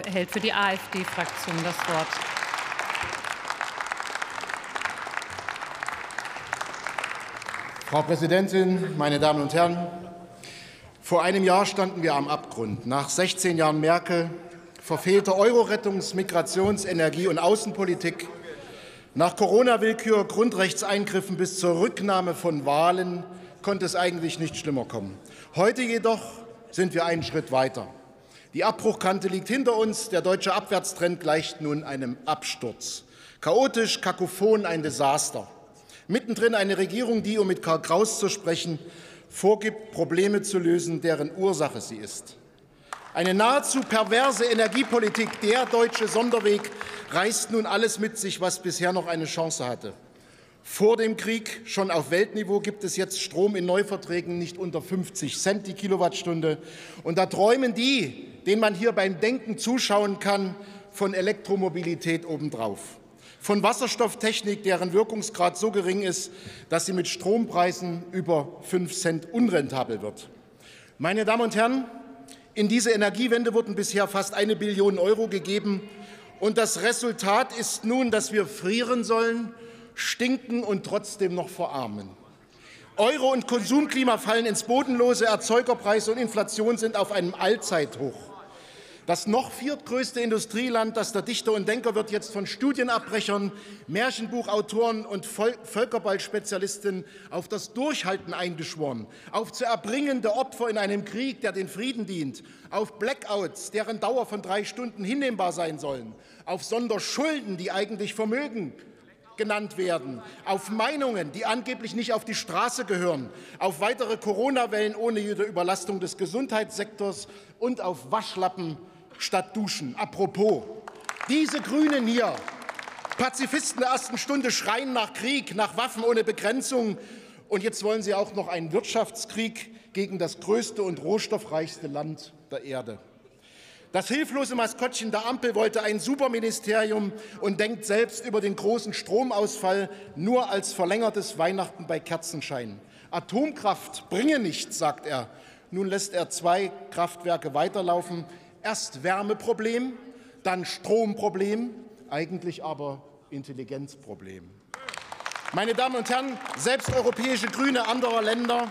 erhält für die AfD-Fraktion das Wort. Frau Präsidentin, meine Damen und Herren! Vor einem Jahr standen wir am Abgrund. Nach 16 Jahren Merkel, verfehlte Euro-Rettungs-, Migrations-, Energie- und Außenpolitik, nach Corona-Willkür, Grundrechtseingriffen bis zur Rücknahme von Wahlen konnte es eigentlich nicht schlimmer kommen. Heute jedoch sind wir einen Schritt weiter. Die Abbruchkante liegt hinter uns. Der deutsche Abwärtstrend gleicht nun einem Absturz. Chaotisch, kakophon, ein Desaster. Mittendrin eine Regierung, die, um mit Karl Kraus zu sprechen, vorgibt, Probleme zu lösen, deren Ursache sie ist. Eine nahezu perverse Energiepolitik, der deutsche Sonderweg, reißt nun alles mit sich, was bisher noch eine Chance hatte. Vor dem Krieg, schon auf Weltniveau, gibt es jetzt Strom in Neuverträgen nicht unter 50 Cent die Kilowattstunde. Und da träumen die, denen man hier beim Denken zuschauen kann, von Elektromobilität obendrauf. Von Wasserstofftechnik, deren Wirkungsgrad so gering ist, dass sie mit Strompreisen über 5 Cent unrentabel wird. Meine Damen und Herren, in diese Energiewende wurden bisher fast eine Billion Euro gegeben. Und das Resultat ist nun, dass wir frieren sollen stinken und trotzdem noch verarmen. Euro- und Konsumklima fallen ins Bodenlose, Erzeugerpreise und Inflation sind auf einem Allzeithoch. Das noch viertgrößte Industrieland, das der Dichter und Denker wird jetzt von Studienabbrechern, Märchenbuchautoren und Völkerballspezialisten auf das Durchhalten eingeschworen, auf zu erbringende Opfer in einem Krieg, der den Frieden dient, auf Blackouts, deren Dauer von drei Stunden hinnehmbar sein sollen, auf Sonderschulden, die eigentlich Vermögen genannt werden, auf Meinungen, die angeblich nicht auf die Straße gehören, auf weitere Corona-Wellen ohne jede Überlastung des Gesundheitssektors und auf Waschlappen statt Duschen. Apropos, diese Grünen hier, Pazifisten der ersten Stunde, schreien nach Krieg, nach Waffen ohne Begrenzung. Und jetzt wollen sie auch noch einen Wirtschaftskrieg gegen das größte und rohstoffreichste Land der Erde. Das hilflose Maskottchen der Ampel wollte ein Superministerium und denkt selbst über den großen Stromausfall nur als verlängertes Weihnachten bei Kerzenschein. Atomkraft bringe nichts, sagt er. Nun lässt er zwei Kraftwerke weiterlaufen. Erst Wärmeproblem, dann Stromproblem, eigentlich aber Intelligenzproblem. Meine Damen und Herren, selbst europäische Grüne anderer Länder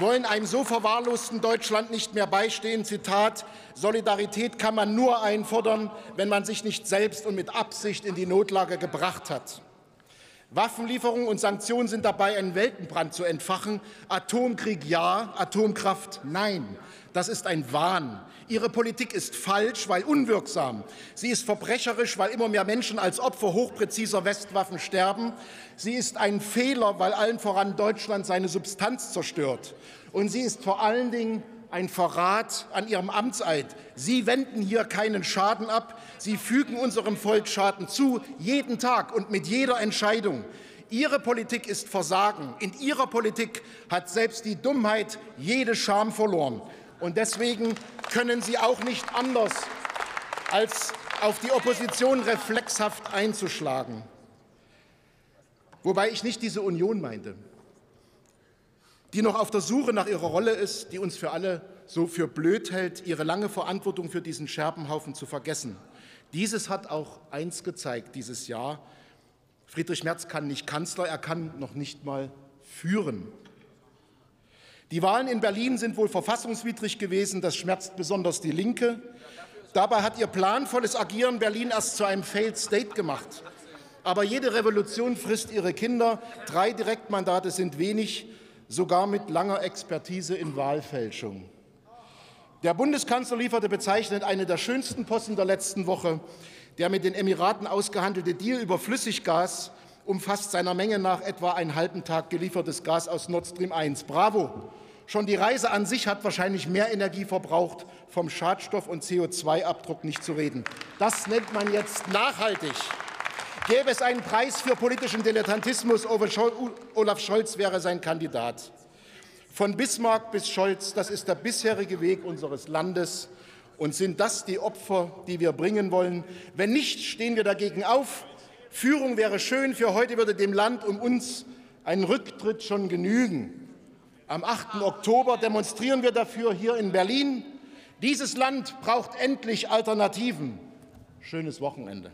wollen einem so verwahrlosten Deutschland nicht mehr beistehen. Zitat, Solidarität kann man nur einfordern, wenn man sich nicht selbst und mit Absicht in die Notlage gebracht hat. Waffenlieferungen und Sanktionen sind dabei, einen Weltenbrand zu entfachen. Atomkrieg ja, Atomkraft nein. Das ist ein Wahn. Ihre Politik ist falsch, weil unwirksam. Sie ist verbrecherisch, weil immer mehr Menschen als Opfer hochpräziser Westwaffen sterben. Sie ist ein Fehler, weil allen voran Deutschland seine Substanz zerstört. Und sie ist vor allen Dingen ein Verrat an Ihrem Amtseid. Sie wenden hier keinen Schaden ab. Sie fügen unserem Volk Schaden zu, jeden Tag und mit jeder Entscheidung. Ihre Politik ist Versagen. In Ihrer Politik hat selbst die Dummheit jede Scham verloren. Und deswegen können Sie auch nicht anders, als auf die Opposition reflexhaft einzuschlagen. Wobei ich nicht diese Union meinte, die noch auf der Suche nach ihrer Rolle ist, die uns für alle so für blöd hält, ihre lange Verantwortung für diesen Scherbenhaufen zu vergessen. Dieses hat auch eins gezeigt dieses Jahr. Friedrich Merz kann nicht Kanzler, er kann noch nicht mal führen. Die Wahlen in Berlin sind wohl verfassungswidrig gewesen. Das schmerzt besonders die Linke. Dabei hat ihr planvolles Agieren Berlin erst zu einem Failed State gemacht. Aber jede Revolution frisst ihre Kinder. Drei Direktmandate sind wenig, sogar mit langer Expertise in Wahlfälschung. Der Bundeskanzler lieferte bezeichnend eine der schönsten Posten der letzten Woche. Der mit den Emiraten ausgehandelte Deal über Flüssiggas umfasst seiner Menge nach etwa einen halben Tag geliefertes Gas aus Nord Stream 1. Bravo! Schon die Reise an sich hat wahrscheinlich mehr Energie verbraucht, vom Schadstoff- und CO2-Abdruck nicht zu reden. Das nennt man jetzt nachhaltig. Gäbe es einen Preis für politischen Dilettantismus, Olaf Scholz wäre sein Kandidat. Von Bismarck bis Scholz, das ist der bisherige Weg unseres Landes. Und sind das die Opfer, die wir bringen wollen? Wenn nicht, stehen wir dagegen auf Führung wäre schön, für heute würde dem Land um uns ein Rücktritt schon genügen. Am 8. Oktober demonstrieren wir dafür hier in Berlin. Dieses Land braucht endlich Alternativen. Schönes Wochenende.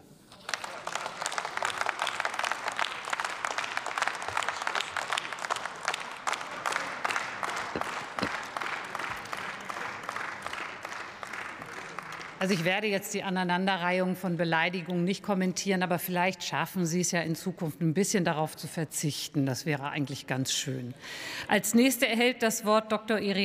Also ich werde jetzt die Aneinanderreihung von Beleidigungen nicht kommentieren, aber vielleicht schaffen Sie es ja in Zukunft ein bisschen darauf zu verzichten. Das wäre eigentlich ganz schön. Als nächste erhält das Wort Dr. Irene